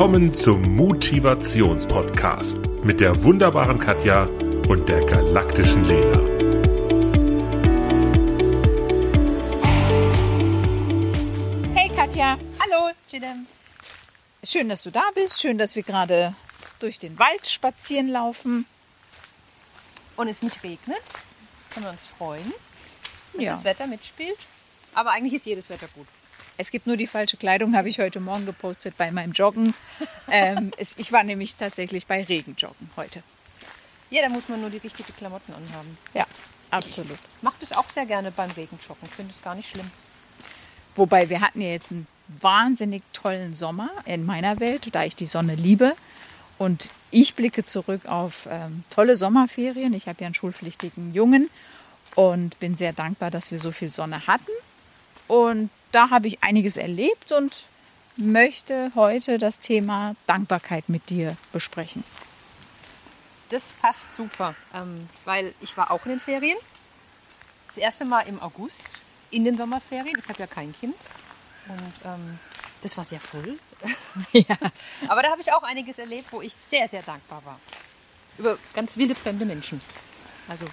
Willkommen zum Motivationspodcast mit der wunderbaren Katja und der galaktischen Lena. Hey Katja, hallo Jidem. Schön, dass du da bist. Schön, dass wir gerade durch den Wald spazieren laufen. Und es nicht regnet. Können wir uns freuen, dass Ja. das Wetter mitspielt. Aber eigentlich ist jedes Wetter gut. Es gibt nur die falsche Kleidung, habe ich heute Morgen gepostet bei meinem Joggen. ähm, es, ich war nämlich tatsächlich bei Regenjoggen heute. Ja, da muss man nur die richtigen Klamotten anhaben. Ja, absolut. Macht es auch sehr gerne beim Regenjoggen. Finde es gar nicht schlimm. Wobei wir hatten ja jetzt einen wahnsinnig tollen Sommer in meiner Welt, da ich die Sonne liebe. Und ich blicke zurück auf ähm, tolle Sommerferien. Ich habe ja einen schulpflichtigen Jungen und bin sehr dankbar, dass wir so viel Sonne hatten. Und da habe ich einiges erlebt und möchte heute das Thema Dankbarkeit mit dir besprechen. Das passt super, ähm, weil ich war auch in den Ferien. Das erste Mal im August in den Sommerferien. Ich habe ja kein Kind. Und ähm, das war sehr voll. Ja. Aber da habe ich auch einiges erlebt, wo ich sehr, sehr dankbar war. Über ganz wilde fremde Menschen. Also,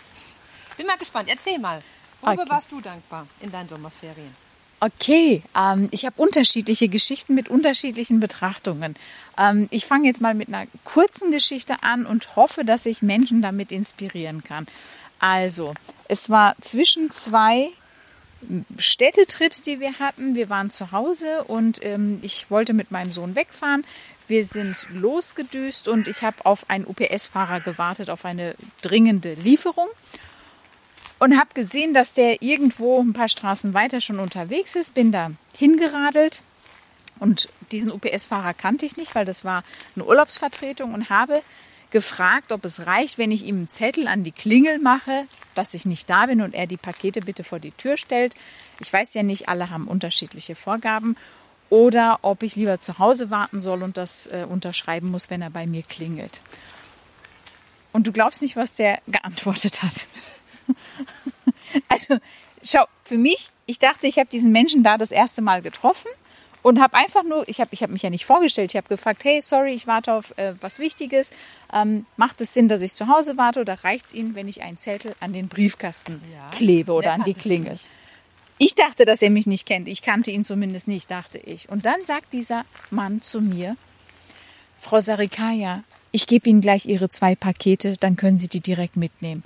bin mal gespannt. Erzähl mal. Worüber Okay. warst du dankbar in deinen Sommerferien? Okay, ähm, ich habe unterschiedliche Geschichten mit unterschiedlichen Betrachtungen. Ähm, ich fange jetzt mal mit einer kurzen Geschichte an und hoffe, dass ich Menschen damit inspirieren kann. Also, es war zwischen zwei Städtetrips, die wir hatten. Wir waren zu Hause und ähm, ich wollte mit meinem Sohn wegfahren. Wir sind losgedüst und ich habe auf einen UPS-Fahrer gewartet, auf eine dringende Lieferung und habe gesehen, dass der irgendwo ein paar Straßen weiter schon unterwegs ist. Bin da hingeradelt und diesen UPS-Fahrer kannte ich nicht, weil das war eine Urlaubsvertretung und habe gefragt, ob es reicht, wenn ich ihm einen Zettel an die Klingel mache, dass ich nicht da bin und er die Pakete bitte vor die Tür stellt. Ich weiß ja nicht, alle haben unterschiedliche Vorgaben. Oder ob ich lieber zu Hause warten soll und das äh, unterschreiben muss, wenn er bei mir klingelt. Und du glaubst nicht, was der geantwortet hat. Also, schau, für mich, ich dachte, ich habe diesen Menschen da das erste Mal getroffen und habe einfach nur, ich habe ich hab mich ja nicht vorgestellt, ich habe gefragt, hey, sorry, ich warte auf äh, was Wichtiges. Ähm, macht es Sinn, dass ich zu Hause warte oder reicht es Ihnen, wenn ich einen Zettel an den Briefkasten Ja, klebe oder der an die nicht. Ich dachte, dass er mich nicht kennt. Ich kannte ihn zumindest nicht, dachte ich. Und dann sagt dieser Mann zu mir, Frau Sarikaya, ich gebe Ihnen gleich Ihre zwei Pakete, dann können Sie die direkt mitnehmen.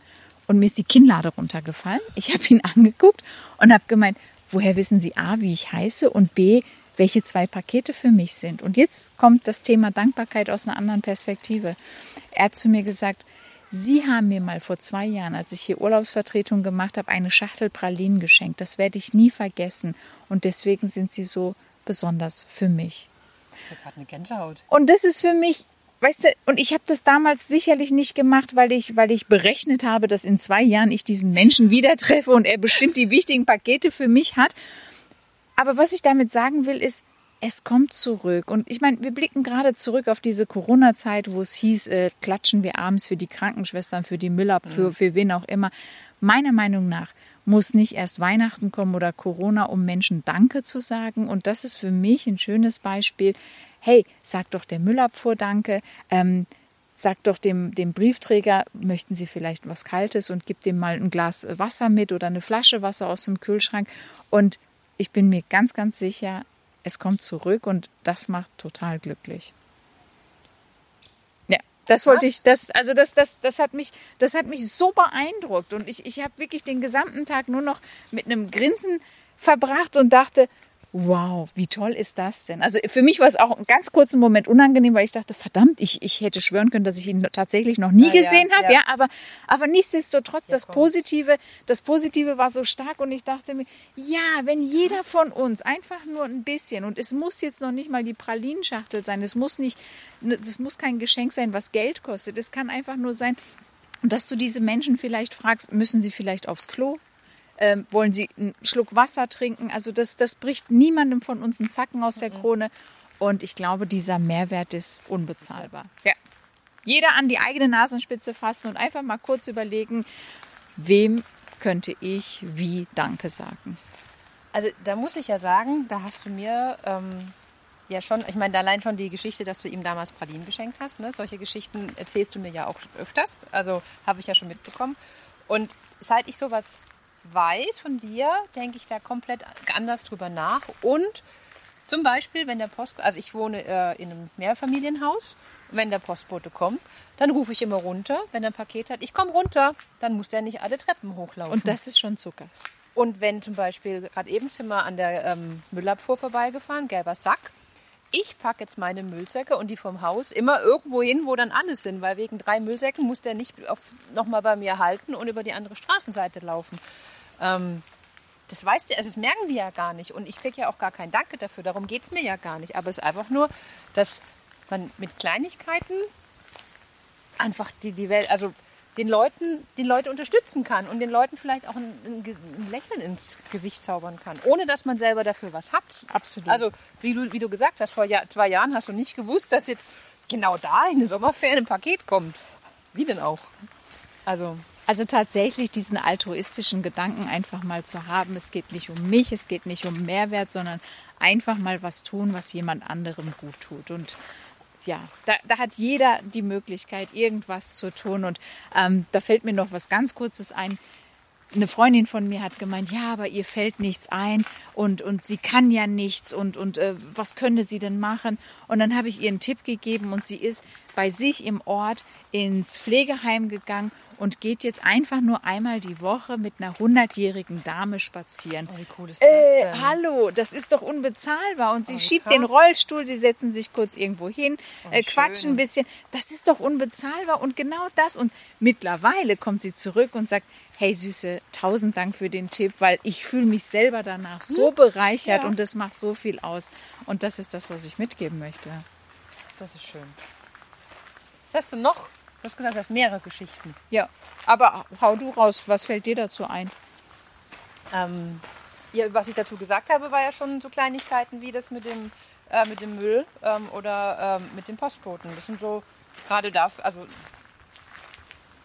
Und mir ist die Kinnlade runtergefallen. Ich habe ihn angeguckt und habe gemeint, woher wissen Sie A, wie ich heiße und B, welche zwei Pakete für mich sind. Und jetzt kommt das Thema Dankbarkeit aus einer anderen Perspektive. Er hat zu mir gesagt, Sie haben mir mal vor zwei Jahren, als ich hier Urlaubsvertretung gemacht habe, eine Schachtel Pralinen geschenkt. Das werde ich nie vergessen. Und deswegen sind sie so besonders für mich. Ich habe gerade eine Gänsehaut. Und das ist für mich, weißt du, und ich habe das damals sicherlich nicht gemacht, weil ich, weil ich berechnet habe, dass in zwei Jahren ich diesen Menschen wieder treffe und er bestimmt die wichtigen Pakete für mich hat. Aber was ich damit sagen will, ist, es kommt zurück. Und ich meine, wir blicken gerade zurück auf diese Corona-Zeit, wo es hieß, äh, klatschen wir abends für die Krankenschwestern, für die Müller, für, für wen auch immer. Meiner Meinung nach muss nicht erst Weihnachten kommen oder Corona, um Menschen Danke zu sagen. Und das ist für mich ein schönes Beispiel. Hey, sag doch der Müllabfuhr Danke. Ähm, sag doch dem, dem Briefträger, möchten Sie vielleicht was Kaltes und gib dem mal ein Glas Wasser mit oder eine Flasche Wasser aus dem Kühlschrank. Und ich bin mir ganz, ganz sicher, es kommt zurück und das macht total glücklich. Ja, das wollte ich, das, also das, das, das hat mich, das hat mich so beeindruckt und ich, ich habe wirklich den gesamten Tag nur noch mit einem Grinsen verbracht und dachte, wow, wie toll ist das denn? Also für mich war es auch einen ganz kurzen Moment unangenehm, weil ich dachte, verdammt, ich, ich hätte schwören können, dass ich ihn tatsächlich noch nie ja, gesehen habe, ja. ja, aber, aber nichtsdestotrotz, das. Positive, das Positive war so stark und ich dachte mir, ja, wenn jeder von uns einfach nur ein bisschen und es muss jetzt noch nicht mal die Pralinenschachtel sein, es muss nicht, es muss kein Geschenk sein, was Geld kostet, es kann einfach nur sein, dass du diese Menschen vielleicht fragst, müssen sie vielleicht aufs Klo? Ähm, wollen sie einen Schluck Wasser trinken? Also das, das bricht niemandem von uns einen Zacken aus der Krone. Und ich glaube, dieser Mehrwert ist unbezahlbar. Ja. Jeder an die eigene Nasenspitze fassen und einfach mal kurz überlegen, wem könnte ich wie Danke sagen? Also da muss ich ja sagen, da hast du mir ähm, ja schon, ich meine, allein schon die Geschichte, dass du ihm damals Pralinen geschenkt hast. Ne? Solche Geschichten erzählst du mir ja auch öfters. Also habe ich ja schon mitbekommen. Und seit ich sowas weiß von dir, denke ich da komplett anders drüber nach. Und zum Beispiel, wenn der Post, also ich wohne äh, in einem Mehrfamilienhaus, wenn der Postbote kommt, dann rufe ich immer runter, wenn er ein Paket hat, ich komme runter, dann muss der nicht alle Treppen hochlaufen. Und das ist schon Zucker. Und wenn zum Beispiel, gerade eben sind wir an der ähm, Müllabfuhr vorbeigefahren, gelber Sack, ich packe jetzt meine Müllsäcke und die vom Haus immer irgendwo hin, wo dann alles sind, weil wegen drei Müllsäcken muss der nicht nochmal bei mir halten und über die andere Straßenseite laufen. Ähm, das weißt du, also das merken die ja gar nicht. Und ich kriege ja auch gar kein Danke dafür. Darum geht es mir ja gar nicht. Aber es ist einfach nur, dass man mit Kleinigkeiten einfach die, die Welt, also den Leuten, die Leute unterstützen kann und den Leuten vielleicht auch ein, ein, Lächeln ins Gesicht zaubern kann, ohne dass man selber dafür was hat. Absolut. Also, wie du, wie du gesagt hast, vor Jahr, zwei Jahren hast du nicht gewusst, dass jetzt genau da in den Sommerferien ein Paket kommt. Wie denn auch? Also. Also tatsächlich diesen altruistischen Gedanken einfach mal zu haben. Es geht nicht um mich, es geht nicht um Mehrwert, sondern einfach mal was tun, was jemand anderem gut tut. Und ja, da, da, hat jeder die Möglichkeit, irgendwas zu tun. Und ähm, da fällt mir noch was ganz Kurzes ein. Eine Freundin von mir hat gemeint, ja, aber ihr fällt nichts ein und, und sie kann ja nichts und, und äh, was könnte sie denn machen? Und dann habe ich ihr einen Tipp gegeben und sie ist bei sich im Ort ins Pflegeheim gegangen und geht jetzt einfach nur einmal die Woche mit einer hundertjährigen Dame spazieren. Oh, wie cool ist das äh, denn? Hallo, das ist doch unbezahlbar. Und sie oh, schiebt krass. den Rollstuhl, sie setzen sich kurz irgendwo hin, oh, äh, quatschen ein bisschen. Das ist doch unbezahlbar und genau das. Und mittlerweile kommt sie zurück und sagt, hey Süße, tausend Dank für den Tipp, weil ich fühle mich selber danach so hm? bereichert ja. und das macht so viel aus. Und das ist das, was ich mitgeben möchte. Das ist schön. Was hast du noch? Du hast gesagt, du hast mehrere Geschichten. Ja, aber hau du raus. Was fällt dir dazu ein? Ähm, ja, was ich dazu gesagt habe, war ja schon so Kleinigkeiten wie das mit dem, äh, mit dem Müll ähm, oder ähm, mit den Postboten. Das sind so gerade da, also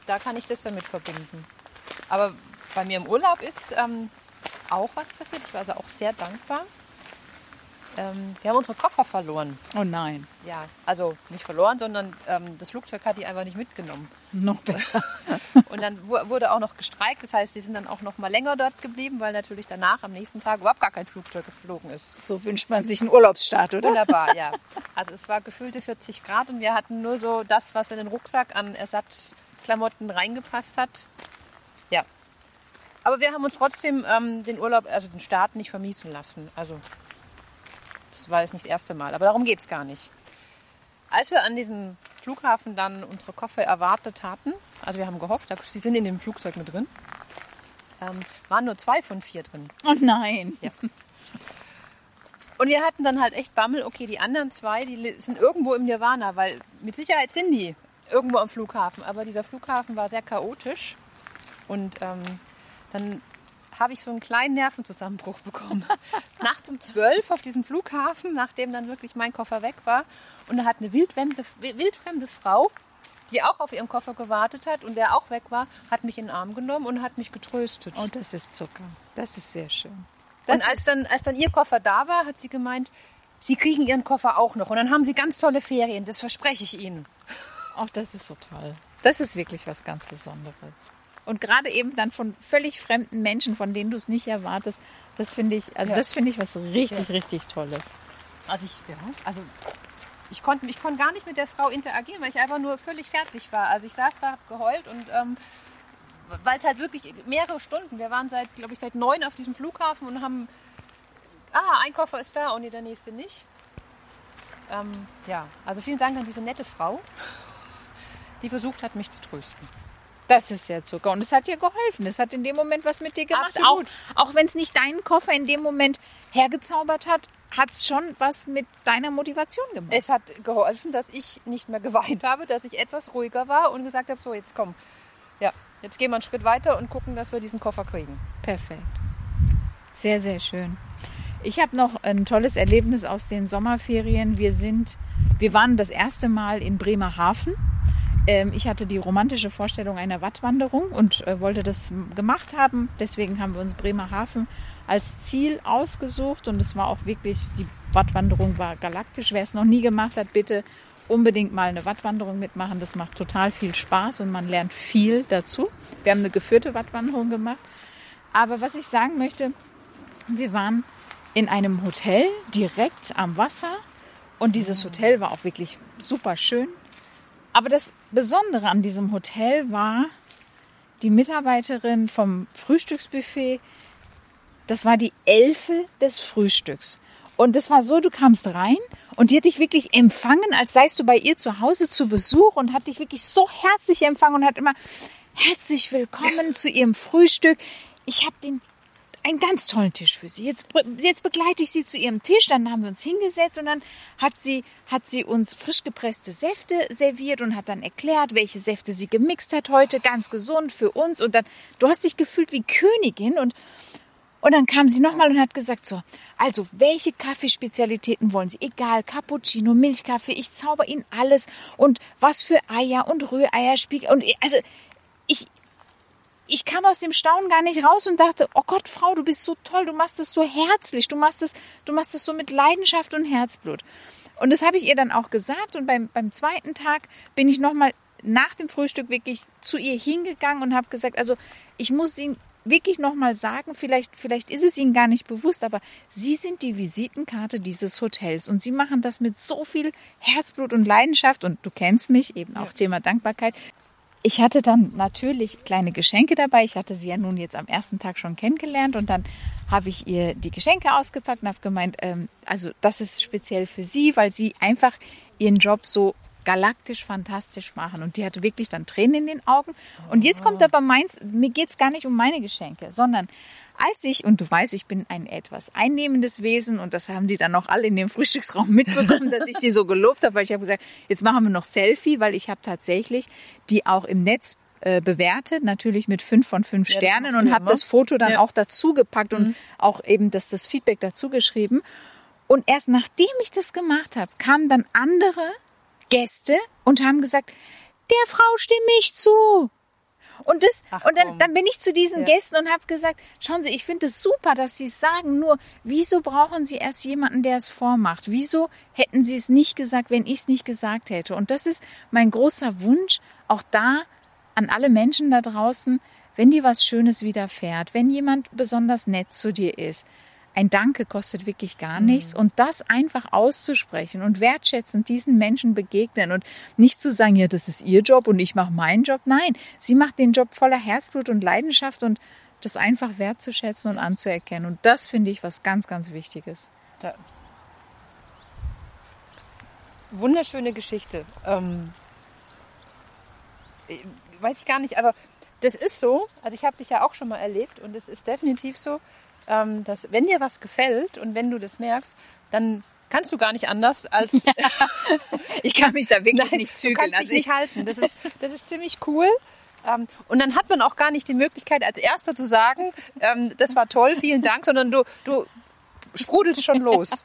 da kann ich das damit verbinden. Aber bei mir im Urlaub ist ähm, auch was passiert. Ich war also auch sehr dankbar. Ähm, wir haben unsere Koffer verloren. Oh nein. Ja, also nicht verloren, sondern ähm, das Flugzeug hat die einfach nicht mitgenommen. Noch besser. und dann wurde auch noch gestreikt. Das heißt, die sind dann auch noch mal länger dort geblieben, weil natürlich danach am nächsten Tag überhaupt gar kein Flugzeug geflogen ist. So wünscht man sich einen Urlaubsstart, oder? Wunderbar, ja. Also es war gefühlte 40 Grad und wir hatten nur so das, was in den Rucksack an Ersatzklamotten reingepasst hat. Ja. Aber wir haben uns trotzdem ähm, den Urlaub, also den Start nicht vermiesen lassen. Also das war jetzt nicht das erste Mal, aber darum geht es gar nicht. Als wir an diesem Flughafen dann unsere Koffer erwartet hatten, also wir haben gehofft, sie sind in dem Flugzeug mit drin, ähm, waren nur zwei von vier drin. Oh nein. Ja. Und wir hatten dann halt echt Bammel, okay, die anderen zwei, die sind irgendwo im Nirvana, weil mit Sicherheit sind die irgendwo am Flughafen. Aber dieser Flughafen war sehr chaotisch. Und ähm, dann habe ich so einen kleinen Nervenzusammenbruch bekommen. Nachts um zwölf auf diesem Flughafen, nachdem dann wirklich mein Koffer weg war. Und da hat eine wildfremde, wildfremde Frau, die auch auf ihren Koffer gewartet hat und der auch weg war, hat mich in den Arm genommen und hat mich getröstet. Oh, das ist Zucker. Das ist sehr schön. Das und als dann, als dann ihr Koffer da war, hat sie gemeint, sie kriegen ihren Koffer auch noch. Und dann haben sie ganz tolle Ferien, das verspreche ich ihnen. Ach, das ist so toll. Das ist wirklich was ganz Besonderes. Und gerade eben dann von völlig fremden Menschen, von denen du es nicht erwartest, das finde ich, also ja. das finde ich was richtig, ja. richtig Tolles. Also ich, ja, also ich konnte ich konnte gar nicht mit der Frau interagieren, weil ich einfach nur völlig fertig war. Also ich saß da, hab geheult und ähm, weil es halt wirklich mehrere Stunden, wir waren seit, glaube ich, seit neun auf diesem Flughafen und haben, ah, ein Koffer ist da und der nächste nicht. Ähm, ja, also vielen Dank an diese nette Frau, die versucht hat, mich zu trösten. Das ist ja Zucker. Und es hat dir geholfen. Es hat in dem Moment was mit dir gemacht. Auch, auch wenn es nicht deinen Koffer in dem Moment hergezaubert hat, hat es schon was mit deiner Motivation gemacht. Es hat geholfen, dass ich nicht mehr geweint habe, dass ich etwas ruhiger war und gesagt habe, so jetzt komm. Ja, jetzt gehen wir einen Schritt weiter und gucken, dass wir diesen Koffer kriegen. Perfekt. Sehr, sehr schön. Ich habe noch ein tolles Erlebnis aus den Sommerferien. Wir sind, wir waren das erste Mal in Bremerhaven ähm, ich hatte die romantische Vorstellung einer Wattwanderung und äh, wollte das gemacht haben. Deswegen haben wir uns Bremerhaven als Ziel ausgesucht und es war auch wirklich, die Wattwanderung war galaktisch. Wer es noch nie gemacht hat, bitte unbedingt mal eine Wattwanderung mitmachen. Das macht total viel Spaß und man lernt viel dazu. Wir haben eine geführte Wattwanderung gemacht. Aber was ich sagen möchte, wir waren in einem Hotel direkt am Wasser und dieses Hotel war auch wirklich super schön. Aber das Besondere an diesem Hotel war die Mitarbeiterin vom Frühstücksbuffet. Das war die Elfe des Frühstücks. Und das war so, du kamst rein und die hat dich wirklich empfangen, als seist du bei ihr zu Hause zu Besuch und hat dich wirklich so herzlich empfangen und hat immer herzlich willkommen zu ihrem Frühstück. Ich habe den einen ganz tollen Tisch für Sie. Jetzt, jetzt begleite ich Sie zu Ihrem Tisch. Dann haben wir uns hingesetzt und dann hat sie, hat sie uns frisch gepresste Säfte serviert und hat dann erklärt, welche Säfte sie gemixt hat heute. Ganz gesund für uns. Und dann, du hast dich gefühlt wie Königin und, und dann kam sie nochmal und hat gesagt, so, also welche Kaffeespezialitäten wollen Sie? Egal, Cappuccino, Milchkaffee, ich zauber Ihnen alles. Und was für Eier und Rühreier spiegel. Und also ich kam aus dem Staunen gar nicht raus und dachte, oh Gott, Frau, du bist so toll, du machst es so herzlich, du machst es, du machst es so mit Leidenschaft und Herzblut. Und das habe ich ihr dann auch gesagt und beim, beim zweiten Tag bin ich nochmal nach dem Frühstück wirklich zu ihr hingegangen und habe gesagt, also ich muss Ihnen wirklich nochmal sagen, vielleicht, vielleicht ist es Ihnen gar nicht bewusst, aber Sie sind die Visitenkarte dieses Hotels und Sie machen das mit so viel Herzblut und Leidenschaft und du kennst mich, eben auch ja. Thema Dankbarkeit. Ich hatte dann natürlich kleine Geschenke dabei. Ich hatte sie ja nun jetzt am ersten Tag schon kennengelernt und dann habe ich ihr die Geschenke ausgepackt und habe gemeint, ähm, also das ist speziell für sie, weil sie einfach ihren Job so galaktisch fantastisch machen. Und die hatte wirklich dann Tränen in den Augen. Und jetzt kommt aber meins, mir geht es gar nicht um meine Geschenke, sondern als ich, und du weißt, ich bin ein etwas einnehmendes Wesen und das haben die dann auch alle in dem Frühstücksraum mitbekommen, dass ich die so gelobt habe, weil ich habe gesagt, jetzt machen wir noch Selfie, weil ich habe tatsächlich die auch im Netz äh, bewertet, natürlich mit fünf von fünf ja, Sternen und habe das Foto dann ja. auch dazu gepackt und mhm. auch eben das, das Feedback dazu geschrieben. Und erst nachdem ich das gemacht habe, kamen dann andere Gäste und haben gesagt, der Frau stimme ich zu. Und das, Ach, und dann, dann bin ich zu diesen ja. Gästen und habe gesagt, schauen Sie, ich finde es super, dass Sie es sagen. Nur, wieso brauchen Sie erst jemanden, der es vormacht? Wieso hätten Sie es nicht gesagt, wenn ich es nicht gesagt hätte? Und das ist mein großer Wunsch, auch da an alle Menschen da draußen, wenn dir was Schönes widerfährt, wenn jemand besonders nett zu dir ist, ein Danke kostet wirklich gar mhm. nichts. Und das einfach auszusprechen und wertschätzend diesen Menschen begegnen und nicht zu sagen, ja, das ist ihr Job und ich mache meinen Job. Nein, sie macht den Job voller Herzblut und Leidenschaft und das einfach wertzuschätzen und anzuerkennen. Und das finde ich was ganz, ganz Wichtiges. Da. Wunderschöne Geschichte. Ähm, weiß ich gar nicht, aber das ist so. Also ich habe dich ja auch schon mal erlebt und es ist definitiv so, ähm, dass wenn dir was gefällt und wenn du das merkst, dann kannst du gar nicht anders als. Ja. ich kann mich da wirklich Nein, nicht zügeln. Du kannst also dich nicht halten. Das ist, das ist ziemlich cool. Ähm, und dann hat man auch gar nicht die Möglichkeit, als Erster zu sagen, ähm, das war toll, vielen Dank, sondern du, du sprudelst schon los.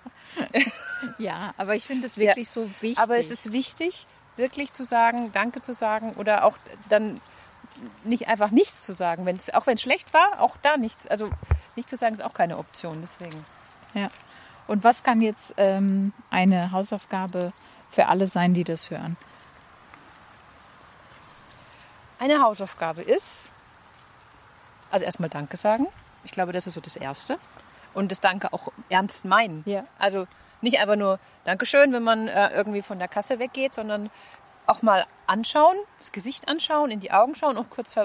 ja, aber ich finde es wirklich ja, so wichtig. Aber es ist wichtig, wirklich zu sagen, Danke zu sagen oder auch dann nicht einfach nichts zu sagen, wenn's, auch wenn es schlecht war, auch da nichts. Also nicht zu sagen ist auch keine Option. Deswegen. Ja. Und was kann jetzt ähm, eine Hausaufgabe für alle sein, die das hören? Eine Hausaufgabe ist, also erstmal Danke sagen. Ich glaube, das ist so das Erste. Und das Danke auch ernst meinen. Ja. Also nicht einfach nur Dankeschön, wenn man äh, irgendwie von der Kasse weggeht, sondern auch mal anschauen, das Gesicht anschauen, in die Augen schauen und kurz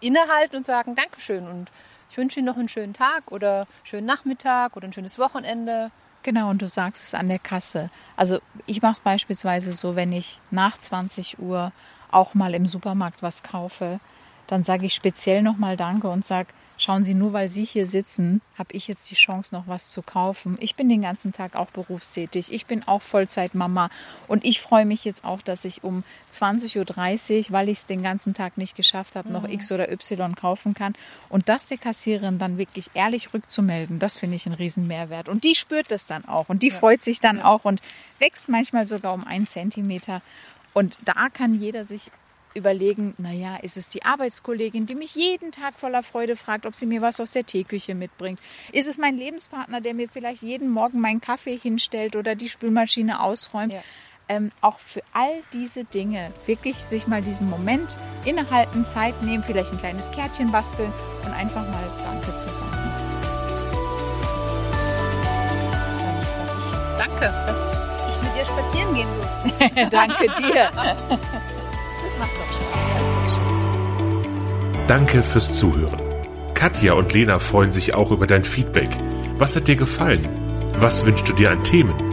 innehalten und sagen Dankeschön und ich wünsche Ihnen noch einen schönen Tag oder schönen Nachmittag oder ein schönes Wochenende. Genau, und du sagst es an der Kasse. Also ich mache es beispielsweise so, wenn ich nach 20 Uhr auch mal im Supermarkt was kaufe, dann sage ich speziell nochmal Danke und sage, Schauen Sie, nur weil Sie hier sitzen, habe ich jetzt die Chance, noch was zu kaufen. Ich bin den ganzen Tag auch berufstätig. Ich bin auch Vollzeitmama. Und ich freue mich jetzt auch, dass ich um 20.30 Uhr, weil ich es den ganzen Tag nicht geschafft habe, noch mhm. X oder Y kaufen kann. Und das der Kassiererin dann wirklich ehrlich rückzumelden, das finde ich einen riesen Mehrwert. Und die spürt das dann auch. Und die ja. freut sich dann ja. auch und wächst manchmal sogar um einen Zentimeter. Und da kann jeder sich überlegen, naja, ist es die Arbeitskollegin, die mich jeden Tag voller Freude fragt, ob sie mir was aus der Teeküche mitbringt? Ist es mein Lebenspartner, der mir vielleicht jeden Morgen meinen Kaffee hinstellt oder die Spülmaschine ausräumt? Ja. Ähm, auch für all diese Dinge wirklich sich mal diesen Moment innehalten, Zeit nehmen, vielleicht ein kleines Kärtchen basteln und einfach mal Danke zu sagen. Danke, dass ich mit dir spazieren gehen durfte. Danke dir. Macht doch Spaß. Danke fürs Zuhören. Katja und Lena freuen sich auch über dein Feedback. Was hat dir gefallen? Was wünschst du dir an Themen?